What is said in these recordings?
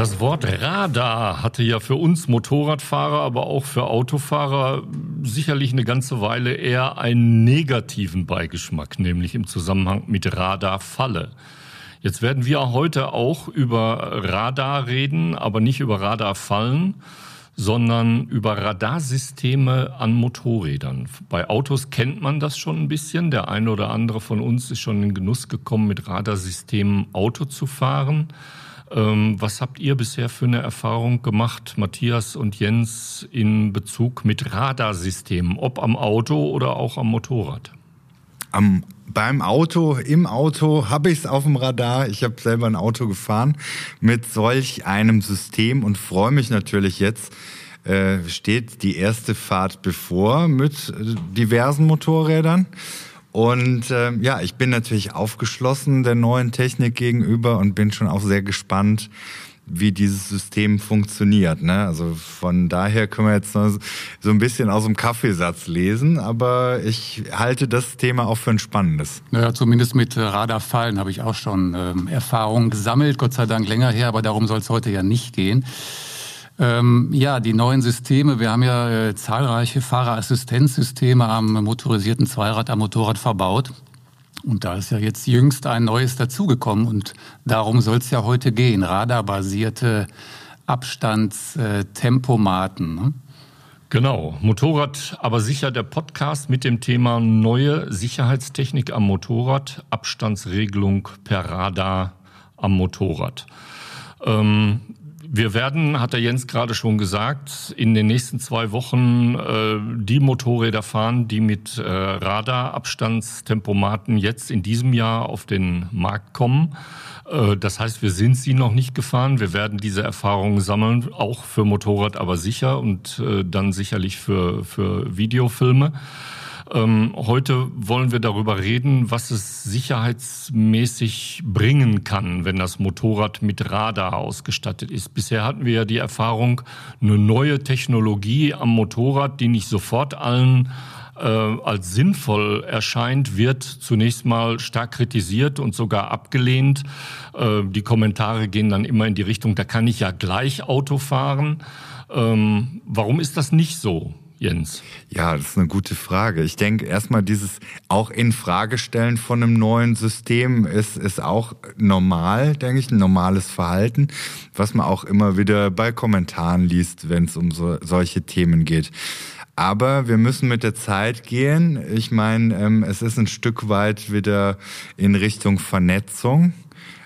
Das Wort Radar hatte ja für uns Motorradfahrer, aber auch für Autofahrer sicherlich eine ganze Weile eher einen negativen Beigeschmack, nämlich im Zusammenhang mit Radarfalle. Jetzt werden wir heute auch über Radar reden, aber nicht über Radarfallen, sondern über Radarsysteme an Motorrädern. Bei Autos kennt man das schon ein bisschen. Der eine oder andere von uns ist schon in den Genuss gekommen, mit Radarsystemen Auto zu fahren. Ähm, was habt ihr bisher für eine Erfahrung gemacht, Matthias und Jens, in Bezug mit Radarsystemen, ob am Auto oder auch am Motorrad? Am beim Auto, im Auto habe ich es auf dem Radar. Ich habe selber ein Auto gefahren mit solch einem System und freue mich natürlich jetzt. Äh, steht die erste Fahrt bevor mit äh, diversen Motorrädern. Und äh, ja, ich bin natürlich aufgeschlossen der neuen Technik gegenüber und bin schon auch sehr gespannt, wie dieses System funktioniert. Ne? Also von daher können wir jetzt so ein bisschen aus dem Kaffeesatz lesen, aber ich halte das Thema auch für ein spannendes. Naja, zumindest mit Radarfallen habe ich auch schon ähm, Erfahrungen gesammelt, Gott sei Dank länger her, aber darum soll es heute ja nicht gehen. Ähm, ja, die neuen Systeme. Wir haben ja äh, zahlreiche Fahrerassistenzsysteme am motorisierten Zweirad, am Motorrad verbaut. Und da ist ja jetzt jüngst ein neues dazugekommen und darum soll es ja heute gehen. Radarbasierte Abstandstempomaten. Ne? Genau, Motorrad, aber sicher der Podcast mit dem Thema neue Sicherheitstechnik am Motorrad, Abstandsregelung per Radar am Motorrad. Ähm, wir werden, hat der Jens gerade schon gesagt, in den nächsten zwei Wochen äh, die Motorräder fahren, die mit äh, Radarabstandstempomaten jetzt in diesem Jahr auf den Markt kommen. Äh, das heißt, wir sind sie noch nicht gefahren. Wir werden diese Erfahrungen sammeln, auch für Motorrad, aber sicher und äh, dann sicherlich für, für Videofilme. Ähm, heute wollen wir darüber reden, was es sicherheitsmäßig bringen kann, wenn das Motorrad mit Radar ausgestattet ist. Bisher hatten wir ja die Erfahrung, eine neue Technologie am Motorrad, die nicht sofort allen äh, als sinnvoll erscheint, wird zunächst mal stark kritisiert und sogar abgelehnt. Äh, die Kommentare gehen dann immer in die Richtung, da kann ich ja gleich Auto fahren. Ähm, warum ist das nicht so? Jens? Ja, das ist eine gute Frage. Ich denke erstmal dieses auch in Frage stellen von einem neuen System ist, ist auch normal, denke ich, ein normales Verhalten, was man auch immer wieder bei Kommentaren liest, wenn es um so, solche Themen geht. Aber wir müssen mit der Zeit gehen. Ich meine, ähm, es ist ein Stück weit wieder in Richtung Vernetzung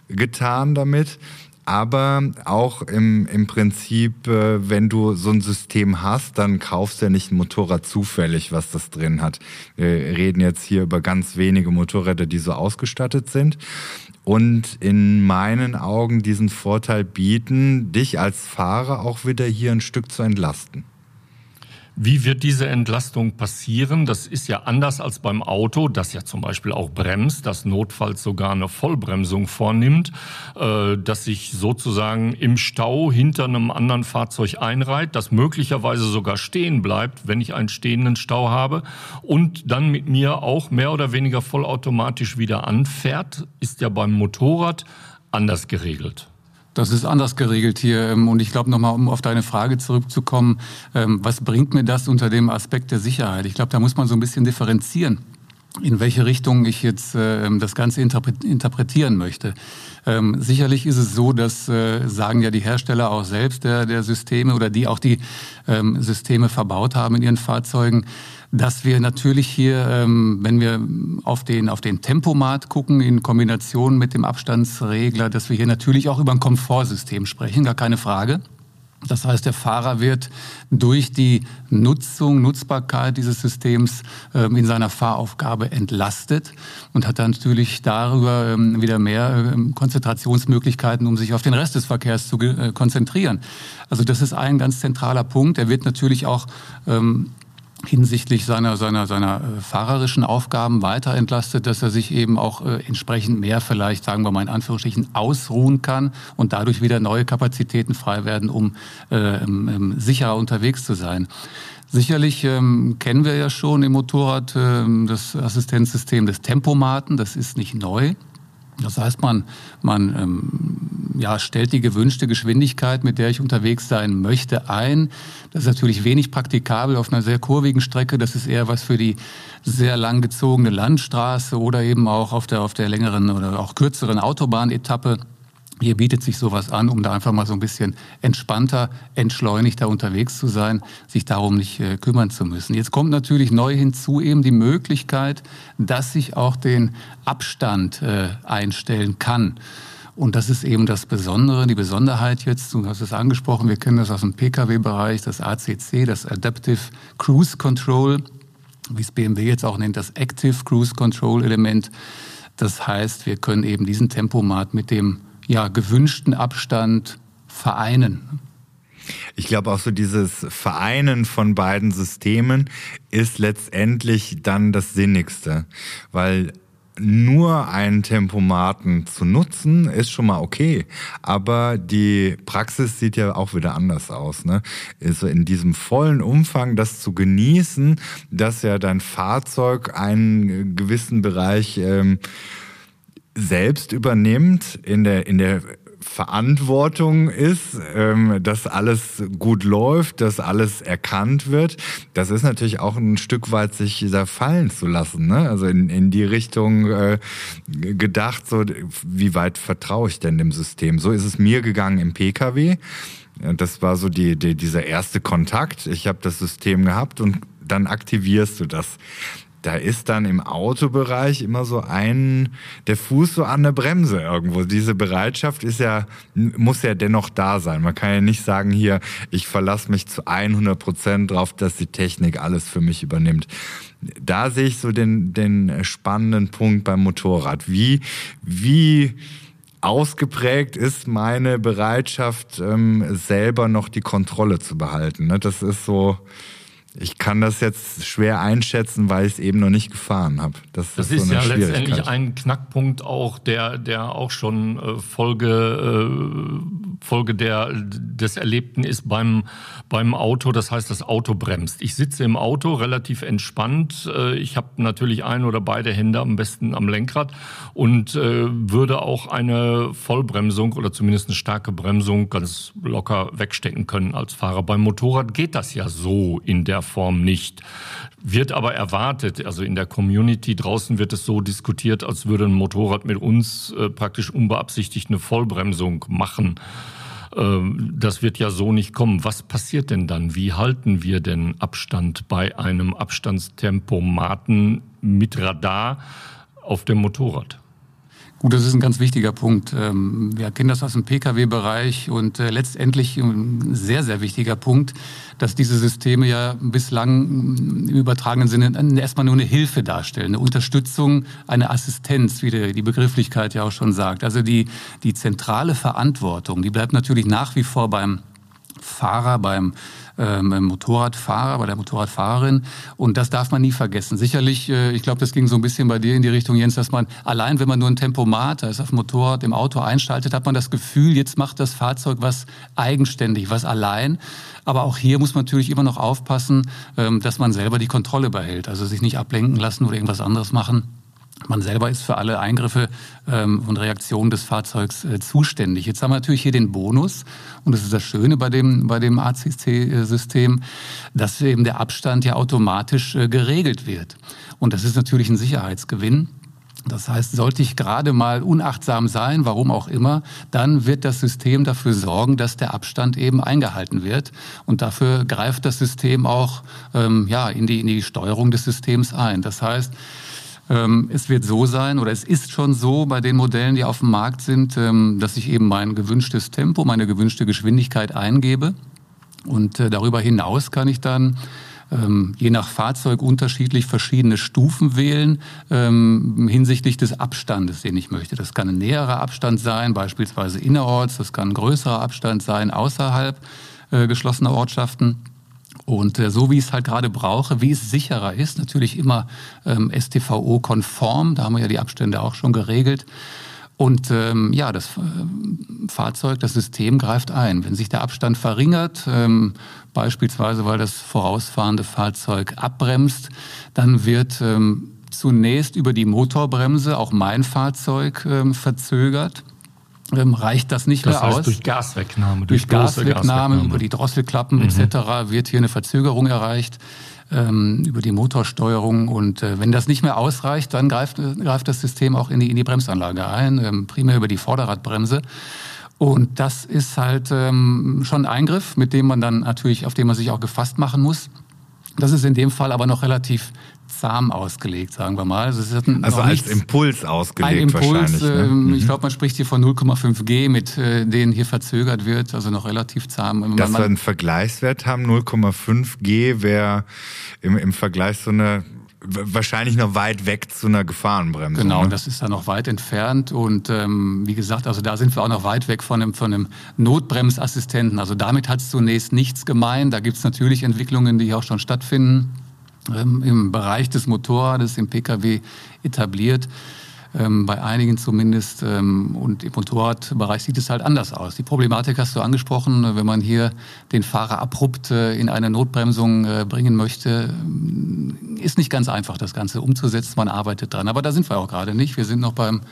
getan damit aber auch im, im Prinzip, äh, wenn du so ein System hast, dann kaufst du ja nicht ein Motorrad zufällig, was das drin hat. Wir reden jetzt hier über ganz wenige Motorräder, die so ausgestattet sind und in meinen Augen diesen Vorteil bieten, dich als Fahrer auch wieder hier ein Stück zu entlasten. Wie wird diese Entlastung passieren? Das ist ja anders als beim Auto, das ja zum Beispiel auch bremst, das notfalls sogar eine Vollbremsung vornimmt, äh, das sich sozusagen im Stau hinter einem anderen Fahrzeug einreiht, das möglicherweise sogar stehen bleibt, wenn ich einen stehenden Stau habe und dann mit mir auch mehr oder weniger vollautomatisch wieder anfährt, ist ja beim Motorrad anders geregelt. Das ist anders geregelt hier. Ähm, und ich glaube nochmal, um auf deine Frage zurückzukommen, ähm, was bringt mir das unter dem Aspekt der Sicherheit? Ich glaube, da muss man so ein bisschen differenzieren in welche Richtung ich jetzt äh, das Ganze interpretieren möchte. Ähm, sicherlich ist es so, dass äh, sagen ja die Hersteller auch selbst der, der Systeme oder die auch die ähm, Systeme verbaut haben in ihren Fahrzeugen, dass wir natürlich hier, ähm, wenn wir auf den, auf den Tempomat gucken, in Kombination mit dem Abstandsregler, dass wir hier natürlich auch über ein Komfortsystem sprechen, gar keine Frage. Das heißt, der Fahrer wird durch die Nutzung, Nutzbarkeit dieses Systems ähm, in seiner Fahraufgabe entlastet und hat dann natürlich darüber ähm, wieder mehr ähm, Konzentrationsmöglichkeiten, um sich auf den Rest des Verkehrs zu äh, konzentrieren. Also das ist ein ganz zentraler Punkt. Er wird natürlich auch hinsichtlich seiner, seiner, seiner äh, fahrerischen Aufgaben weiter entlastet, dass er sich eben auch äh, entsprechend mehr vielleicht, sagen wir mal in Anführungsstrichen, ausruhen kann und dadurch wieder neue Kapazitäten frei werden, um äh, ähm, sicherer unterwegs zu sein. Sicherlich ähm, kennen wir ja schon im Motorrad ähm, das Assistenzsystem des Tempomaten, das ist nicht neu. Das heißt, man, man ähm, ja, stellt die gewünschte Geschwindigkeit, mit der ich unterwegs sein möchte, ein. Das ist natürlich wenig praktikabel auf einer sehr kurvigen Strecke. Das ist eher was für die sehr lang gezogene Landstraße oder eben auch auf der, auf der längeren oder auch kürzeren Autobahnetappe. Hier bietet sich sowas an, um da einfach mal so ein bisschen entspannter, entschleunigter unterwegs zu sein, sich darum nicht äh, kümmern zu müssen. Jetzt kommt natürlich neu hinzu eben die Möglichkeit, dass ich auch den Abstand äh, einstellen kann. Und das ist eben das Besondere, die Besonderheit jetzt, du hast es angesprochen, wir kennen das aus dem Pkw-Bereich, das ACC, das Adaptive Cruise Control, wie es BMW jetzt auch nennt, das Active Cruise Control Element. Das heißt, wir können eben diesen Tempomat mit dem ja, gewünschten Abstand vereinen. Ich glaube auch so dieses Vereinen von beiden Systemen ist letztendlich dann das Sinnigste, weil nur einen Tempomaten zu nutzen, ist schon mal okay. Aber die Praxis sieht ja auch wieder anders aus. Ne? Also in diesem vollen Umfang das zu genießen, dass ja dein Fahrzeug einen gewissen Bereich ähm, selbst übernimmt, in der, in der Verantwortung ist, ähm, dass alles gut läuft, dass alles erkannt wird. Das ist natürlich auch ein Stück weit sich da fallen zu lassen. Ne? Also in, in die Richtung äh, gedacht, so wie weit vertraue ich denn dem System? So ist es mir gegangen im Pkw. Das war so die, die, dieser erste Kontakt. Ich habe das System gehabt und dann aktivierst du das da ist dann im Autobereich immer so ein, der Fuß so an der Bremse irgendwo. Diese Bereitschaft ist ja, muss ja dennoch da sein. Man kann ja nicht sagen hier, ich verlasse mich zu 100 Prozent drauf, dass die Technik alles für mich übernimmt. Da sehe ich so den, den spannenden Punkt beim Motorrad. Wie, wie, ausgeprägt ist meine Bereitschaft, ähm, selber noch die Kontrolle zu behalten. Ne? Das ist so, ich kann das jetzt schwer einschätzen, weil ich es eben noch nicht gefahren habe. Das, das ist, so ja letztendlich ein Knackpunkt auch, der, der auch schon äh, Folge, äh, Folge der, des Erlebten ist beim, beim Auto. Das heißt, das Auto bremst. Ich sitze im Auto relativ entspannt. Äh, ich habe natürlich ein oder beide Hände am besten am Lenkrad und würde auch eine Vollbremsung oder zumindest eine starke Bremsung ganz locker wegstecken können als Fahrer. Beim Motorrad geht das ja so in der Form nicht. Wird aber erwartet, also in der Community draußen wird es so diskutiert, als würde ein Motorrad mit uns äh, praktisch unbeabsichtigt eine Vollbremsung machen. Ähm, das wird ja so nicht kommen. Was passiert denn dann? Wie halten wir denn Abstand bei einem Abstandstempomaten mit Radar auf dem Motorrad? Gut, das ist ein ganz wichtiger Punkt. Ähm, wir kennen das aus dem Pkw-Bereich und äh, letztendlich ein sehr, sehr wichtiger Punkt, dass diese Systeme ja bislang im übertragenen Sinne erstmal nur eine Hilfe darstellen, eine Unterstützung, eine Assistenz, wie die Begrifflichkeit ja auch schon sagt. Also die, die zentrale Verantwortung, die bleibt natürlich nach wie vor beim Fahrer, beim ähm, Motorradfahrer, bei der Motorradfahrerin. Und das darf man nie vergessen. Sicherlich, äh, ich glaube, das ging so ein bisschen bei dir in die Richtung, Jens, dass man allein, wenn man nur ein Tempomat, ist auf dem Motorrad, im Auto einschaltet, hat man das Gefühl, jetzt macht das Fahrzeug was eigenständig, was allein. Aber auch hier muss man natürlich immer noch aufpassen, ähm, dass man selber die Kontrolle behält. Also sich nicht ablenken lassen oder irgendwas anderes machen man selber ist für alle Eingriffe ähm, und Reaktionen des Fahrzeugs äh, zuständig. Jetzt haben wir natürlich hier den Bonus, und das ist das Schöne bei dem, bei dem ACC-System, dass eben der Abstand ja automatisch äh, geregelt wird. Und das ist natürlich ein Sicherheitsgewinn. Das heißt, sollte ich gerade mal unachtsam sein, warum auch immer, dann wird das System dafür sorgen, dass der Abstand eben eingehalten wird. Und dafür greift das System auch ähm, ja, in, die, in die Steuerung des Systems ein. Das heißt, es wird so sein oder es ist schon so bei den Modellen, die auf dem Markt sind, ähm, dass ich eben mein gewünschtes Tempo, meine gewünschte Geschwindigkeit eingebe. Und äh, darüber hinaus kann ich dann ähm, je nach Fahrzeug unterschiedlich verschiedene Stufen wählen hinsichtlich des Abstandes, den ich möchte. Das kann ein näherer Abstand sein, beispielsweise innerorts. Das kann ein größerer Abstand sein außerhalb äh, geschlossener Ortschaften. Und äh, so wie ich es halt gerade brauche, wie es sicherer ist, natürlich immer ähm, STVO-konform, da haben wir ja die Abstände auch schon geregelt. Und ähm, ja, das äh, Fahrzeug, das System greift ein. Wenn sich der Abstand verringert, ähm, beispielsweise weil das vorausfahrende Fahrzeug abbremst, dann wird ähm, zunächst über die Motorbremse auch mein Fahrzeug ähm, verzögert. Ähm, reicht das nicht das mehr heißt, aus. Durch Gaswegnahme, durch, durch Gaswegnahme, Gaswegnahme, über die Drosselklappen mhm. etc. wird hier eine Verzögerung erreicht ähm, über die Motorsteuerung. Und äh, wenn das nicht mehr ausreicht, dann greift, greift das System auch in die, in die Bremsanlage ein, ähm, primär über die Vorderradbremse. Und das ist halt ähm, schon ein Eingriff, mit dem man dann natürlich, auf den man sich auch gefasst machen muss. Das ist in dem Fall aber noch relativ zahm ausgelegt, sagen wir mal. Also, also als Impuls ausgelegt ein Impuls, wahrscheinlich. Ne? Äh, mhm. Ich glaube, man spricht hier von 0,5 G, mit äh, denen hier verzögert wird, also noch relativ zahm. Dass wir einen Vergleichswert haben, 0,5 G wäre im, im Vergleich so eine wahrscheinlich noch weit weg zu einer Gefahrenbremse. Genau, ne? das ist da noch weit entfernt. Und ähm, wie gesagt, also da sind wir auch noch weit weg von einem, von einem Notbremsassistenten. Also damit hat es zunächst nichts gemeint. Da gibt es natürlich Entwicklungen, die auch schon stattfinden ähm, im Bereich des Motorrades, im Pkw etabliert. Ähm, bei einigen zumindest. Ähm, und im Motorradbereich sieht es halt anders aus. Die Problematik hast du angesprochen, wenn man hier den Fahrer abrupt äh, in eine Notbremsung äh, bringen möchte, äh, ist nicht ganz einfach, das Ganze umzusetzen. Man arbeitet dran. Aber da sind wir auch gerade nicht. Wir sind noch beim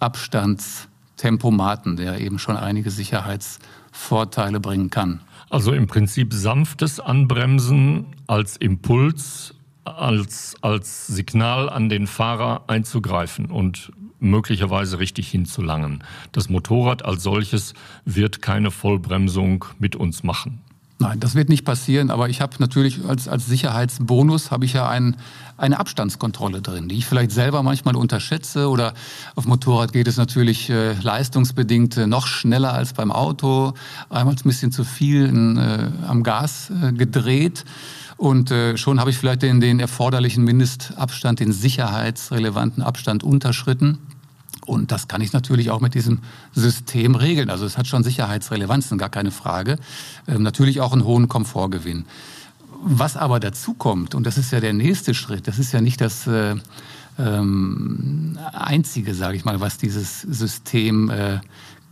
Abstandstempomaten, der eben schon einige Sicherheitsvorteile bringen kann. Also im Prinzip sanftes Anbremsen als Impuls, als, als Signal an den Fahrer einzugreifen und möglicherweise richtig hinzulangen. Das Motorrad als solches wird keine Vollbremsung mit uns machen. Nein, das wird nicht passieren, aber ich habe natürlich als, als Sicherheitsbonus habe ich ja ein, eine Abstandskontrolle drin, die ich vielleicht selber manchmal unterschätze oder auf Motorrad geht es natürlich äh, leistungsbedingt äh, noch schneller als beim Auto, einmal ein bisschen zu viel äh, am Gas äh, gedreht und äh, schon habe ich vielleicht den, den erforderlichen Mindestabstand, den sicherheitsrelevanten Abstand unterschritten. Und das kann ich natürlich auch mit diesem System regeln. Also es hat schon Sicherheitsrelevanzen, gar keine Frage. Ähm, natürlich auch einen hohen Komfortgewinn. Was aber dazu kommt, und das ist ja der nächste Schritt, das ist ja nicht das äh, ähm, Einzige, sage ich mal, was dieses System äh,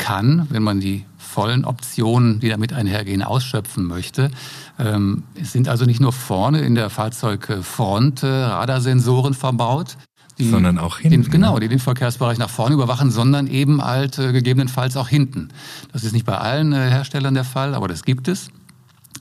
kann, wenn man die vollen Optionen, die damit einhergehen, ausschöpfen möchte. Ähm, es sind also nicht nur vorne in der Fahrzeugfront äh, Radarsensoren verbaut, die, sondern auch hinten. Den, genau, die den Verkehrsbereich nach vorne überwachen, sondern eben halt äh, gegebenenfalls auch hinten. Das ist nicht bei allen äh, Herstellern der Fall, aber das gibt es.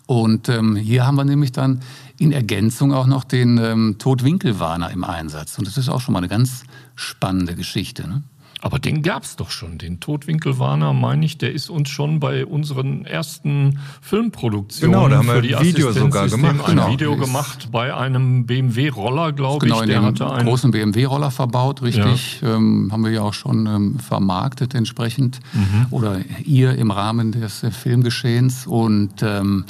Und ähm, hier haben wir nämlich dann in Ergänzung auch noch den ähm, Totwinkelwarner im Einsatz. Und das ist auch schon mal eine ganz spannende Geschichte. Ne? Aber den gab es doch schon, den Totwinkelwarner, meine ich, der ist uns schon bei unseren ersten Filmproduktionen genau, da haben wir für die ein Video sogar gemacht. Ein genau. Video gemacht bei einem BMW-Roller, glaube genau, ich. Der hatte einen großen BMW-Roller verbaut, richtig. Ja. Ähm, haben wir ja auch schon ähm, vermarktet entsprechend. Mhm. Oder ihr im Rahmen des äh, Filmgeschehens. Und ähm,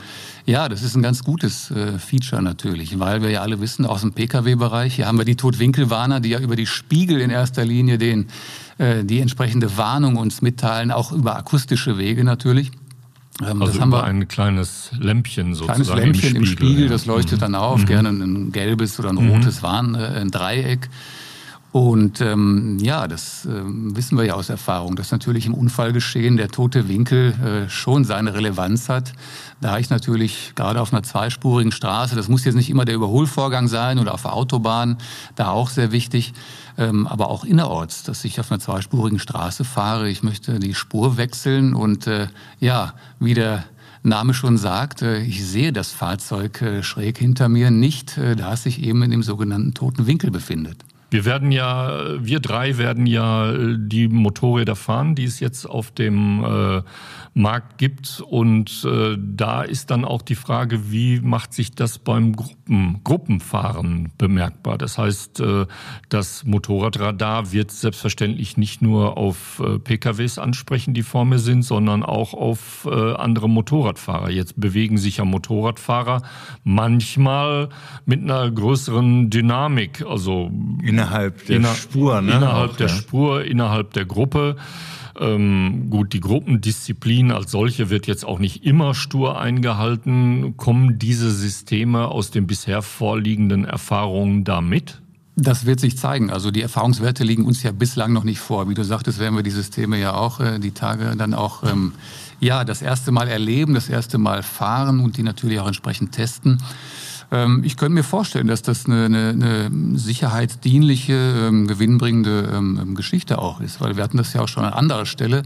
ja, das ist ein ganz gutes äh, Feature natürlich, weil wir ja alle wissen, aus dem Pkw-Bereich, hier haben wir die Totwinkelwarner, die ja über die Spiegel in erster Linie den, äh, die entsprechende Warnung uns mitteilen, auch über akustische Wege natürlich. Ähm, also das haben wir ein kleines Lämpchen sozusagen. Kleines Lämpchen im Spiegel, im Spiegel das leuchtet mhm. dann auf, mhm. gerne ein gelbes oder ein mhm. rotes mhm. Warn, äh, ein Dreieck. Und ähm, ja, das äh, wissen wir ja aus Erfahrung, dass natürlich im Unfallgeschehen der tote Winkel äh, schon seine Relevanz hat. Da ich natürlich gerade auf einer zweispurigen Straße, das muss jetzt nicht immer der Überholvorgang sein oder auf der Autobahn, da auch sehr wichtig, ähm, aber auch innerorts, dass ich auf einer zweispurigen Straße fahre. Ich möchte die Spur wechseln und äh, ja, wie der Name schon sagt, äh, ich sehe das Fahrzeug äh, schräg hinter mir nicht, äh, da es sich eben in dem sogenannten toten Winkel befindet. Wir werden ja, wir drei werden ja äh, die Motorräder fahren, die es jetzt auf dem äh, Markt gibt. Und äh, da ist dann auch die Frage, wie macht sich das beim Gruppen, Gruppenfahren bemerkbar? Das heißt, äh, das Motorradradar wird selbstverständlich nicht nur auf äh, PKWs ansprechen, die vor mir sind, sondern auch auf äh, andere Motorradfahrer. Jetzt bewegen sich ja Motorradfahrer manchmal mit einer größeren Dynamik, also Innerhalb der inner, Spur, ne? Innerhalb auch, der ja. Spur, innerhalb der Gruppe. Ähm, gut, die Gruppendisziplin als solche wird jetzt auch nicht immer stur eingehalten. Kommen diese Systeme aus den bisher vorliegenden Erfahrungen damit? Das wird sich zeigen. Also die Erfahrungswerte liegen uns ja bislang noch nicht vor. Wie du sagtest, werden wir die Systeme ja auch äh, die Tage dann auch ähm, ja das erste Mal erleben, das erste Mal fahren und die natürlich auch entsprechend testen. Ähm, ich könnte mir vorstellen, dass das eine, eine, eine sicherheitsdienliche, ähm, gewinnbringende ähm, Geschichte auch ist, weil wir hatten das ja auch schon an anderer Stelle,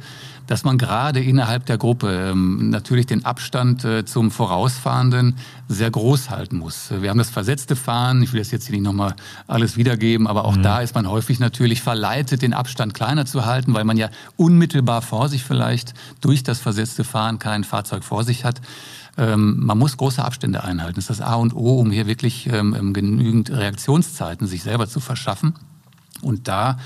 dass man gerade innerhalb der Gruppe natürlich den Abstand äh, zum Vorausfahrenden sehr groß halten muss. Wir haben das versetzte Fahren, ich will das jetzt hier nicht nochmal alles wiedergeben, aber auch mhm. da ist man häufig natürlich verleitet, den Abstand kleiner zu halten, weil man ja unmittelbar vor sich vielleicht durch das versetzte Fahren kein Fahrzeug vor sich hat. Ähm, man muss große Abstände einhalten. Das ist das A und O, um hier wirklich ähm, ähm genügend Reaktionszeiten sich selber zu verschaffen. Und da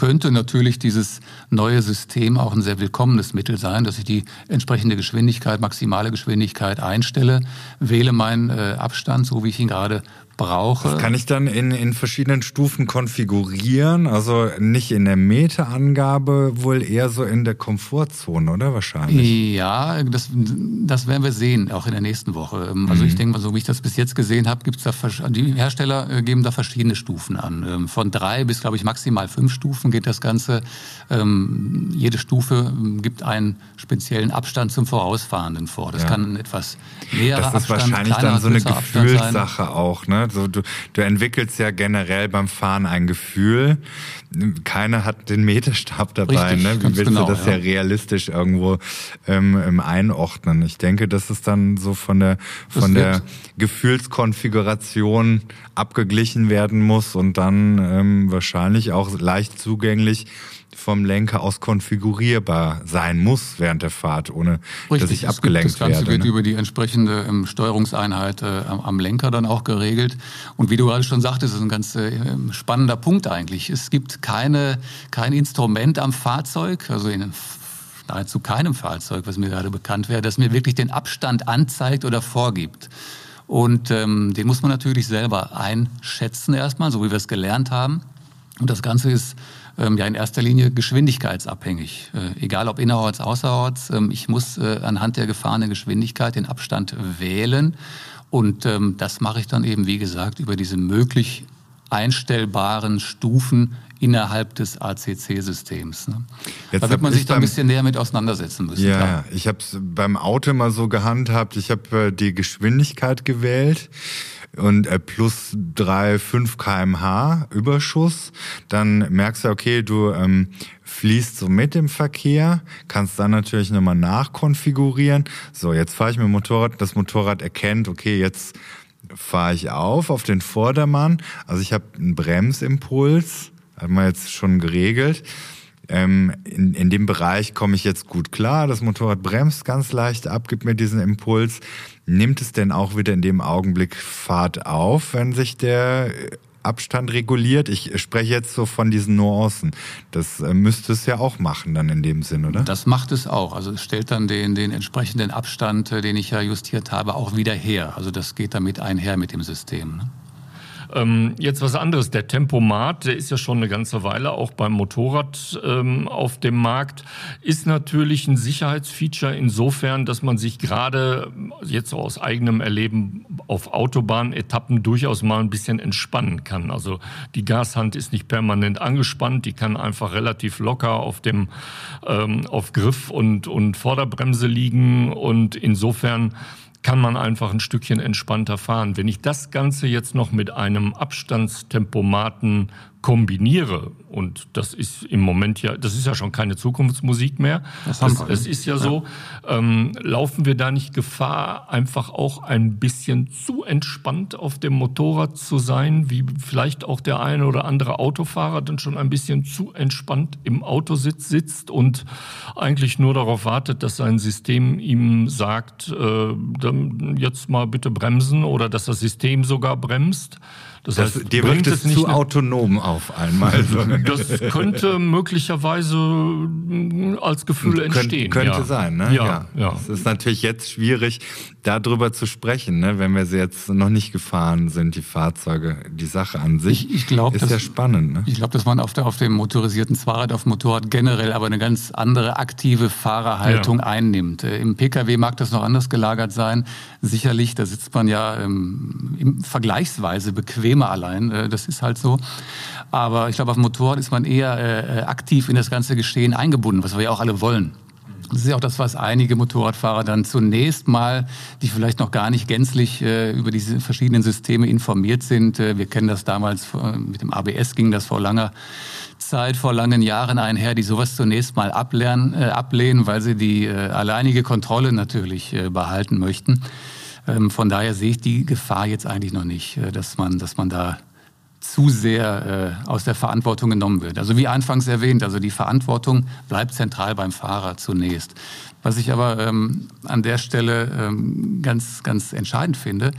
könnte natürlich dieses neue System auch ein sehr willkommenes Mittel sein, dass ich die entsprechende Geschwindigkeit, maximale Geschwindigkeit einstelle, wähle meinen äh, Abstand, so wie ich ihn gerade brauche. Das kann ich dann in, in verschiedenen Stufen konfigurieren, also nicht in der Meterangabe, wohl eher so in der Komfortzone, oder wahrscheinlich? Ja, das, das werden wir sehen, auch in der nächsten Woche. Ähm, also mhm. ich denke mal, so wie ich das bis jetzt gesehen habe, gibt's da die Hersteller äh, geben da verschiedene Stufen an. Ähm, von drei bis, glaube ich, maximal fünf Stufen geht das Ganze. Ähm, jede Stufe gibt einen speziellen Abstand zum Vorausfahrenden vor. Das ja. kann etwas näherer Abstand, Das ist Abstand, wahrscheinlich dann so eine Gefühlssache auch, ne? Also du, du entwickelst ja generell beim Fahren ein Gefühl. Keiner hat den Meterstab dabei. Richtig, ne? Wie willst genau, du das ja. ja, realistisch irgendwo ähm, einordnen? Ich denke, das ist dann so von der von der Gefühlskonfiguration abgeglichen werden muss und dann ähm, wahrscheinlich auch leicht zugänglich vom Lenker aus konfigurierbar sein muss während der Fahrt, ohne Richtig, dass ich abgelenkt werde. Das Ganze wird ne? über die entsprechende ähm, Steuerungseinheit äh, am Lenker dann auch geregelt. Und wie du gerade schon sagtest, ist ein ganz äh, spannender Punkt eigentlich. Es gibt keine, kein Instrument am Fahrzeug, also in nahezu keinem Fahrzeug, was mir gerade bekannt wäre, das mir wirklich den Abstand anzeigt oder vorgibt. Und ähm, den muss man natürlich selber einschätzen erstmal, so wie wir es gelernt haben. Und das Ganze ist ähm, ja in erster Linie geschwindigkeitsabhängig. Äh, egal ob innerorts, außerorts, ähm, ich muss äh, anhand der gefahrenen Geschwindigkeit den Abstand wählen. Und ähm, das mache ich dann eben, wie gesagt, über diese möglich einstellbaren Stufen innerhalb des ACC-Systems. Ne? da wird man sich da ein bisschen näher mit auseinandersetzen müssen. Ja, klar. ich habe es beim Auto mal so gehandhabt. Ich habe äh, die Geschwindigkeit gewählt und äh, plus drei, fünf kmh Überschuss, dann merkst du, okay, du ähm, fließt so mit dem Verkehr, kannst dann natürlich nochmal nachkonfigurieren. So, jetzt fahre ich mit dem Motorrad, das Motorrad erkennt, okay, jetzt fahre ich auf auf den Vordermann. Also ich habe einen Bremsimpuls, hat man jetzt schon geregelt. Ähm, in, in dem Bereich komme ich jetzt gut klar. Das Motorrad bremst ganz leicht ab, gibt mir diesen Impuls. Nimmt es denn auch wieder in dem Augenblick Fahrt auf, wenn sich der Abstand reguliert? Ich spreche jetzt so von diesen Nuancen. Das äh, müsste es ja auch machen dann in dem Sinn, oder? Das macht es auch. Also es stellt dann den, den entsprechenden Abstand, äh, den ich ja justiert habe, auch wieder her. Also das geht damit einher mit dem System. Ne? Ähm, jetzt was anderes. Der Tempomat, der ist ja schon eine ganze Weile auch beim Motorrad ähm, auf dem Markt, ist natürlich ein Sicherheitsfeature insofern, dass man sich gerade jetzt aus eigenem Erleben auf Autobahnetappen durchaus mal ein bisschen entspannen kann. Also die Gashand ist nicht permanent angespannt, die kann einfach relativ locker auf dem ähm, auf Griff und und Vorderbremse liegen und insofern kann man einfach ein Stückchen entspannter fahren. Wenn ich das Ganze jetzt noch mit einem Abstandstempomaten kombiniere, und das ist im Moment ja, das ist ja schon keine Zukunftsmusik mehr, das, das, das ist ja, ja, so, ähm, laufen wir da nicht Gefahr, einfach auch ein bisschen zu entspannt auf dem Motorrad zu sein, wie vielleicht auch der eine oder andere Autofahrer dann schon ein bisschen zu entspannt im Autositz sitzt und eigentlich nur darauf wartet, dass sein System ihm sagt, äh, jetzt mal bitte bremsen oder dass das System sogar bremst. Das, das heißt, dir wirkt es, zu autonom auf einmal. das könnte möglicherweise mm, als Gefühl entstehen. Kön könnte ja. sein, ne? Ja, ja. ja. Es ist natürlich jetzt schwierig, darüber zu sprechen, ne? wenn wir sie jetzt noch nicht gefahren sind, die Fahrzeuge. Die Sache an sich ich, ich glaub, ist ja spannend. Ne? Ich glaube, dass man auf, der, auf dem motorisierten Fahrrad, auf dem Motorrad generell aber eine ganz andere aktive Fahrerhaltung ja. einnimmt. Äh, Im Pkw mag das noch anders gelagert sein. Sicherlich, da sitzt man ja ähm, vergleichsweise bequem bequemer allein. Äh, das ist halt so. Aber ich glaube, auf dem Motorrad ist man eher äh, aktiv in das ganze Geschehen eingebunden, was wir ja auch alle wollen. Das ist ja auch das, was einige Motorradfahrer dann zunächst mal, die vielleicht noch gar nicht gänzlich äh, über diese verschiedenen Systeme informiert sind. Äh, wir kennen das damals, äh, mit dem ABS ging das vor langer Zeit, vor langen Jahren einher, die sowas zunächst mal ablernen, äh, ablehnen, weil sie die äh, alleinige Kontrolle natürlich äh, behalten möchten. Ähm, von daher sehe ich die Gefahr jetzt eigentlich noch nicht, dass man, dass man da zu sehr äh, aus der Verantwortung genommen wird. Also wie anfangs erwähnt, also die Verantwortung bleibt zentral beim Fahrer zunächst. Was ich aber ähm, an der Stelle ähm, ganz, ganz entscheidend finde,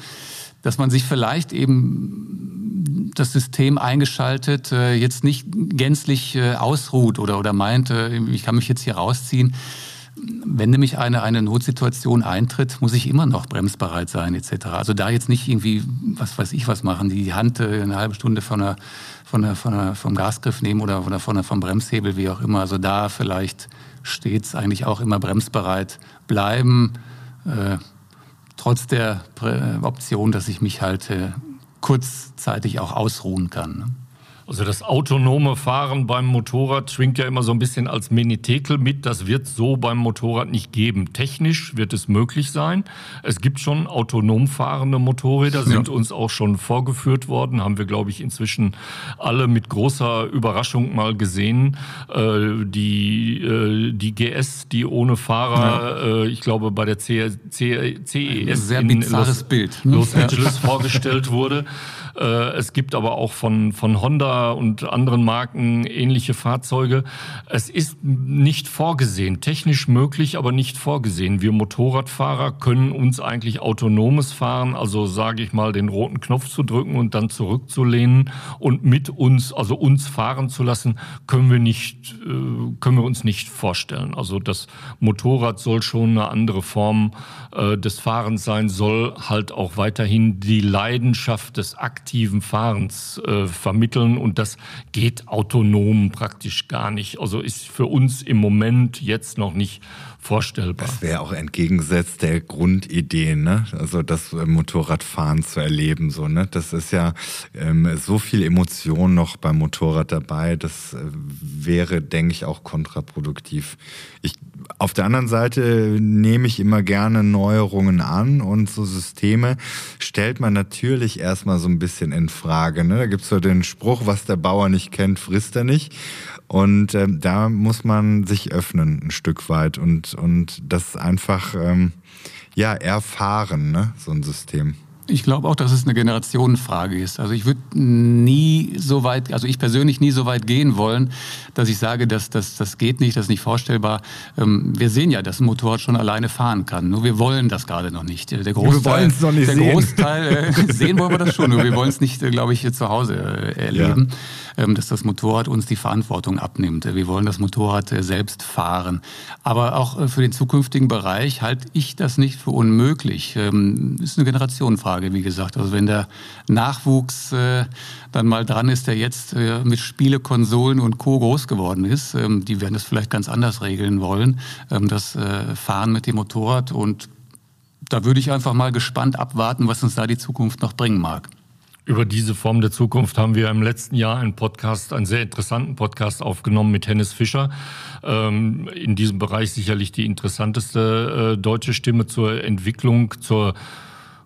dass man sich vielleicht eben das System eingeschaltet äh, jetzt nicht gänzlich äh, ausruht oder, oder meint, äh, ich kann mich jetzt hier rausziehen wenn nämlich eine, eine Notsituation eintritt, muss ich immer noch bremsbereit sein etc. Also da jetzt nicht irgendwie, was weiß ich was machen, die Hand äh, eine halbe Stunde von der, von der, von der, vom Gasgriff nehmen oder von der, von der, vom Bremshebel, wie auch immer. Also da vielleicht stets eigentlich auch immer bremsbereit bleiben, äh, trotz der Option, dass ich mich halt äh, kurzzeitig auch ausruhen kann. Ne? Also das autonome Fahren beim Motorrad schwingt ja immer so ein bisschen als Menetekel mit. Das wird so beim Motorrad nicht geben. Technisch wird es möglich sein. Es gibt schon autonom fahrende Motorräder, sind ja. uns auch schon vorgeführt worden. Haben wir, glaube ich, inzwischen alle mit großer Überraschung mal gesehen. Äh, die, äh, die GS, die ohne Fahrer, ja. äh, ich glaube, bei der CES Sehr in Los, Bild. Los Angeles vorgestellt wurde. Äh, es gibt aber auch von, von Honda und anderen Marken ähnliche Fahrzeuge. Es ist nicht vorgesehen, technisch möglich, aber nicht vorgesehen. Wir Motorradfahrer können uns eigentlich autonomes Fahren, also sage ich mal, den roten Knopf zu drücken und dann zurückzulehnen und mit uns, also uns fahren zu lassen, können wir nicht, äh, können wir uns nicht vorstellen. Also das Motorrad soll schon eine andere Form äh, des Fahrens sein, soll halt auch weiterhin die Leidenschaft des Aktivs aktiven Fahrens äh, vermitteln und das geht autonom praktisch gar nicht. Also ist für uns im Moment jetzt noch nicht vorstellbar. Das wäre auch entgegengesetzt der Grundidee, ne? Also das äh, Motorradfahren zu erleben, so, ne? Das ist ja ähm, so viel Emotion noch beim Motorrad dabei. Das äh, wäre, denke ich, auch kontraproduktiv. Ich auf der anderen Seite nehme ich immer gerne Neuerungen an und so Systeme stellt man natürlich erstmal so ein bisschen in Frage. Ne? Da gibt's so den Spruch, was der Bauer nicht kennt, frisst er nicht. Und ähm, da muss man sich öffnen ein Stück weit und, und das einfach ähm, ja, erfahren, ne? so ein System. Ich glaube auch, dass es eine Generationenfrage ist. Also ich würde nie so weit, also ich persönlich nie so weit gehen wollen, dass ich sage, dass das, das geht nicht, das ist nicht vorstellbar. Ähm, wir sehen ja, dass ein Motorrad schon alleine fahren kann. Nur wir wollen das gerade noch nicht. Der Großteil, wir noch nicht der sehen. Großteil äh, sehen wollen wir das schon, nur wir wollen es nicht, äh, glaube ich, zu Hause äh, erleben. Ja ähm, dass das Motorrad uns die Verantwortung abnimmt. Wir wollen das Motorrad äh, selbst fahren. Aber auch äh, für den zukünftigen Bereich halte ich das nicht für unmöglich. Ähm, ist eine Generationenfrage, wie gesagt. Also wenn der Nachwuchs äh, dann mal dran ist, der jetzt mit Spiele, Konsolen und Co. groß geworden ist, ähm, die werden das vielleicht ganz anders regeln wollen, das Fahren mit dem Motorrad. Und da würde ich einfach mal gespannt abwarten, was uns da die Zukunft noch bringen mag. Über diese Form der Zukunft haben wir im letzten Jahr einen Podcast, einen sehr interessanten Podcast aufgenommen mit Hennes Fischer. Ähm, in diesem Bereich sicherlich die interessanteste äh, deutsche Stimme zur Entwicklung, zur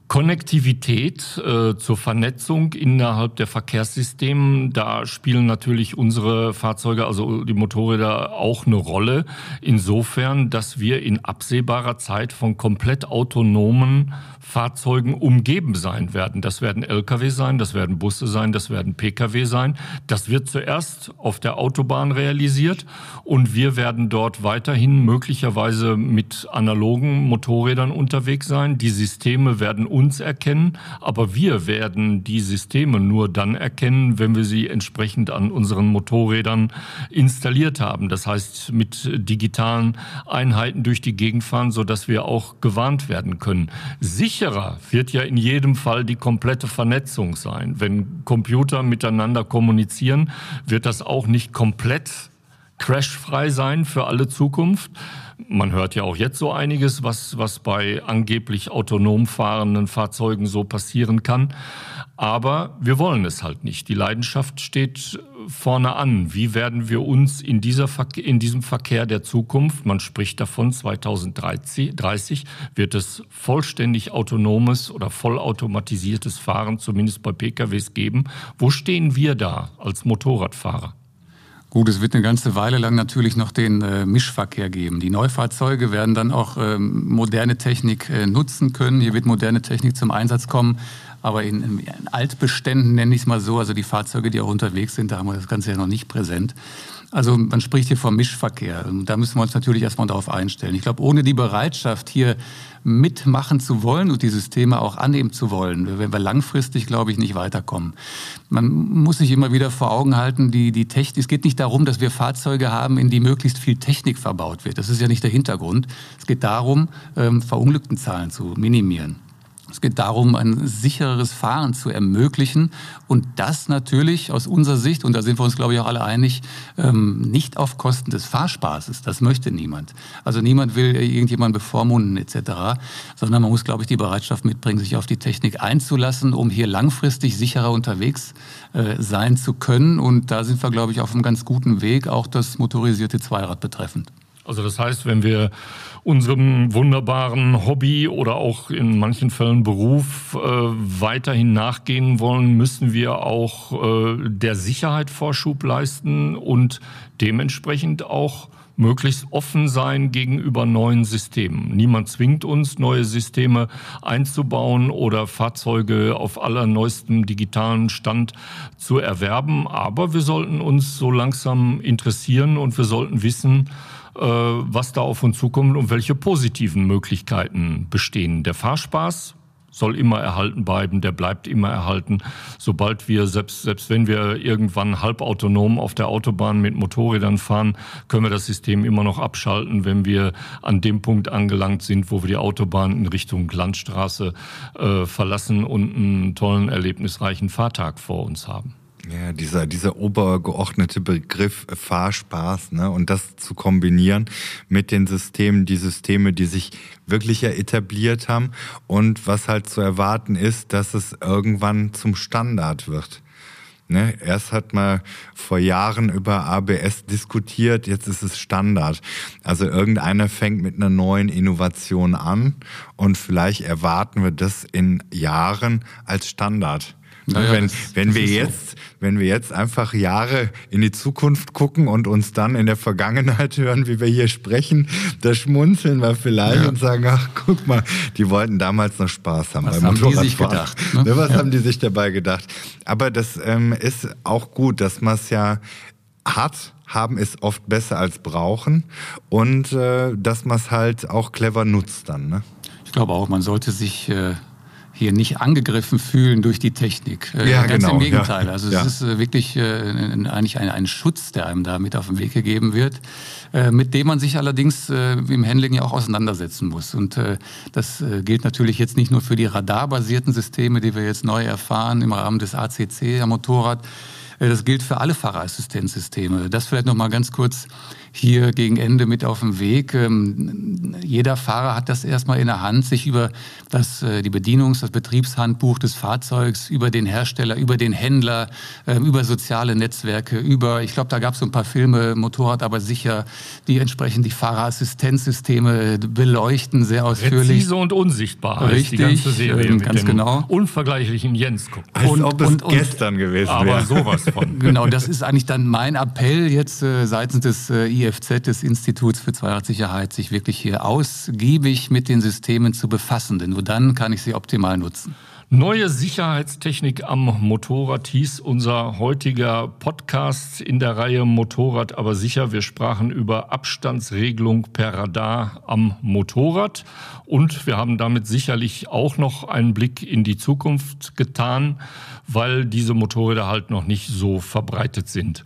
Konnektivität äh, zur Vernetzung innerhalb der Verkehrssysteme, da spielen natürlich unsere Fahrzeuge, also die Motorräder, auch eine Rolle. Insofern, dass wir in absehbarer Zeit von komplett autonomen Fahrzeugen umgeben sein werden. Das werden Lkw sein, das werden Busse sein, das werden Pkw sein. Das wird zuerst auf der Autobahn realisiert und wir werden dort weiterhin möglicherweise mit analogen Motorrädern unterwegs sein. Die Systeme werden uns erkennen, aber wir werden die Systeme nur dann erkennen, wenn wir sie entsprechend an unseren Motorrädern installiert haben. Das heißt, mit digitalen Einheiten durch die Gegend fahren, sodass wir auch gewarnt werden können. Sicherer wird ja in jedem Fall die komplette Vernetzung sein. Wenn Computer miteinander kommunizieren, wird das auch nicht komplett crashfrei sein für alle Zukunft. Man hört ja auch jetzt so einiges, was, was bei angeblich autonom fahrenden Fahrzeugen so passieren kann. Aber wir wollen es halt nicht. Die Leidenschaft steht vorne an. Wie werden wir uns in, dieser, in diesem Verkehr der Zukunft, man spricht davon 2030, wird es vollständig autonomes oder vollautomatisiertes Fahren, zumindest bei PKWs geben. Wo stehen wir da als Motorradfahrer? Gut, es wird eine ganze Weile lang natürlich noch den äh, Mischverkehr geben. Die Neufahrzeuge werden dann auch ähm, moderne Technik äh, nutzen können. Hier wird moderne Technik zum Einsatz kommen. Aber in, in Altbeständen nenne ich es mal so, also die Fahrzeuge, die auch unterwegs sind, da haben wir das Ganze ja noch nicht präsent. Also man spricht hier vom Mischverkehr. Da müssen wir uns natürlich erstmal darauf einstellen. Ich glaube, ohne die Bereitschaft, hier mitmachen zu wollen und die Systeme auch annehmen zu wollen, werden wir langfristig, glaube ich, nicht weiterkommen. Man muss sich immer wieder vor Augen halten, die, die Technik, es geht nicht darum, dass wir Fahrzeuge haben, in die möglichst viel Technik verbaut wird. Das ist ja nicht der Hintergrund. Es geht darum, ähm, Verunglücktenzahlen zu minimieren. Es geht darum, ein sichereres Fahren zu ermöglichen und das natürlich aus unserer Sicht, und da sind wir uns, glaube ich, auch alle einig, ähm, nicht auf Kosten des Fahrspaßes. Das möchte niemand. Also niemand will irgendjemanden bevormunden etc., sondern man muss, glaube ich, die Bereitschaft mitbringen, sich auf die Technik einzulassen, um hier langfristig sicherer unterwegs äh, sein zu können. Und da sind wir, glaube ich, auf einem ganz guten Weg, auch das motorisierte Zweirad betreffend. Also das heißt, wenn wir unserem wunderbaren Hobby oder auch in manchen Fällen Beruf äh, weiterhin nachgehen wollen, müssen wir auch äh, der Sicherheit Vorschub leisten und dementsprechend auch möglichst offen sein gegenüber neuen Systemen. Niemand zwingt uns, neue Systeme einzubauen oder Fahrzeuge auf allerneuestem digitalen Stand zu erwerben. Aber wir sollten uns so langsam interessieren und wir sollten wissen, was da auf uns zukommt und welche positiven Möglichkeiten bestehen. Der Fahrspaß soll immer erhalten bleiben, der bleibt immer erhalten. Sobald wir, selbst, selbst wenn wir irgendwann halbautonom auf der Autobahn mit Motorrädern fahren, können wir das System immer noch abschalten, wenn wir an dem Punkt angelangt sind, wo wir die Autobahn in Richtung Landstraße äh, verlassen und einen tollen, erlebnisreichen Fahrtag vor uns haben. Ja, dieser, dieser obergeordnete Begriff Fahrspaß, ne, und das zu kombinieren mit den Systemen, die Systeme, die sich wirklich ja etabliert haben und was halt zu erwarten ist, dass es irgendwann zum Standard wird. Ne, erst hat man vor Jahren über ABS diskutiert, jetzt ist es Standard. Also irgendeiner fängt mit einer neuen Innovation an und vielleicht erwarten wir das in Jahren als Standard. Naja, wenn, wenn wir jetzt, so. wenn wir jetzt einfach Jahre in die Zukunft gucken und uns dann in der Vergangenheit hören, wie wir hier sprechen, da schmunzeln wir vielleicht ja. und sagen, ach, guck mal, die wollten damals noch Spaß haben was beim haben die sich gedacht? Ne? ne? Was ja. haben die sich dabei gedacht? Aber das ähm, ist auch gut, dass man es ja hat, haben ist oft besser als brauchen und äh, dass man es halt auch clever nutzt dann. Ne? Ich glaube auch, man sollte sich äh hier nicht angegriffen fühlen durch die Technik. Äh, ja, Ganz genau, im Gegenteil. Ja, also ja. es ist äh, wirklich äh, eigentlich ein, ein Schutz, der einem da mit auf den Weg gegeben wird, mit dem man sich allerdings im Handling ja auch auseinandersetzen muss. Und das gilt natürlich jetzt nicht nur für die radarbasierten Systeme, die wir jetzt neu erfahren im Rahmen des ACC am Motorrad. Das gilt für alle Fahrerassistenzsysteme. Das vielleicht noch mal ganz kurz hier gegen Ende mit auf dem Weg. Ähm, jeder Fahrer hat das erstmal in der Hand, sich über das, äh, die Bedienungs-, das Betriebshandbuch des Fahrzeugs, über den Hersteller, über den Händler, ähm, über soziale Netzwerke, über, ich glaube, da gab es so ein paar Filme, Motorrad aber sicher, die entsprechend die Fahrerassistenzsysteme beleuchten, sehr ausführlich. Präzise und unsichtbar Richtig, die ganze Serie ähm, ganz genau. Unvergleichlichen Jens gucken. Als und, ob es und, gestern gewesen wäre. Aber sowas von. Genau, das ist eigentlich dann mein Appell jetzt äh, seitens des äh, IFZ, des Instituts für Zweiradsicherheit, sich wirklich hier ausgiebig mit den Systemen zu befassen, denn nur dann kann ich sie optimal nutzen. Neue Sicherheitstechnik am Motorrad hieß unser heutiger Podcast in der Reihe Motorrad aber sicher. Wir sprachen über Abstandsregelung per Radar am Motorrad und wir haben damit sicherlich auch noch einen Blick in die Zukunft getan, weil diese Motorräder halt noch nicht so verbreitet sind.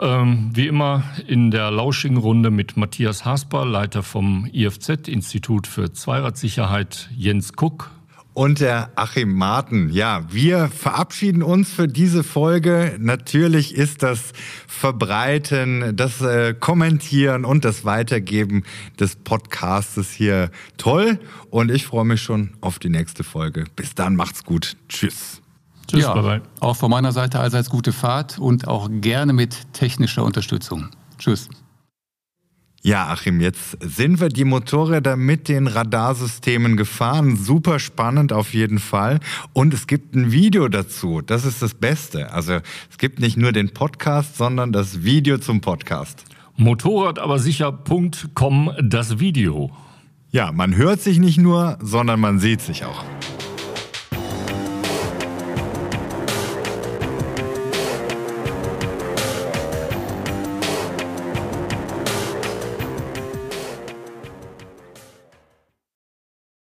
Ähm, wie immer in der lauschigen Runde mit Matthias Hasper, Leiter vom IFZ, Institut für Zweiradsicherheit, Jens Kuck, und der Achim Marten. Ja, wir verabschieden uns für diese Folge. Natürlich ist das Verbreiten, das äh, Kommentieren und das Weitergeben des Podcastes hier toll. Und ich freue mich schon auf die nächste Folge. Bis dann, macht's gut. Tschüss. Tschüss, ja, bye bye. Auch von meiner Seite allseits gute Fahrt und auch gerne mit technischer Unterstützung. Tschüss. Ja, Achim, jetzt sind wir die Motorräder mit den Radarsystemen gefahren. Super spannend auf jeden Fall. Und es gibt ein Video dazu. Das ist das Beste. Also es gibt nicht nur den Podcast, sondern das Video zum Podcast. Motorradabersicher.com das Video. Ja, man hört sich nicht nur, sondern man sieht sich auch.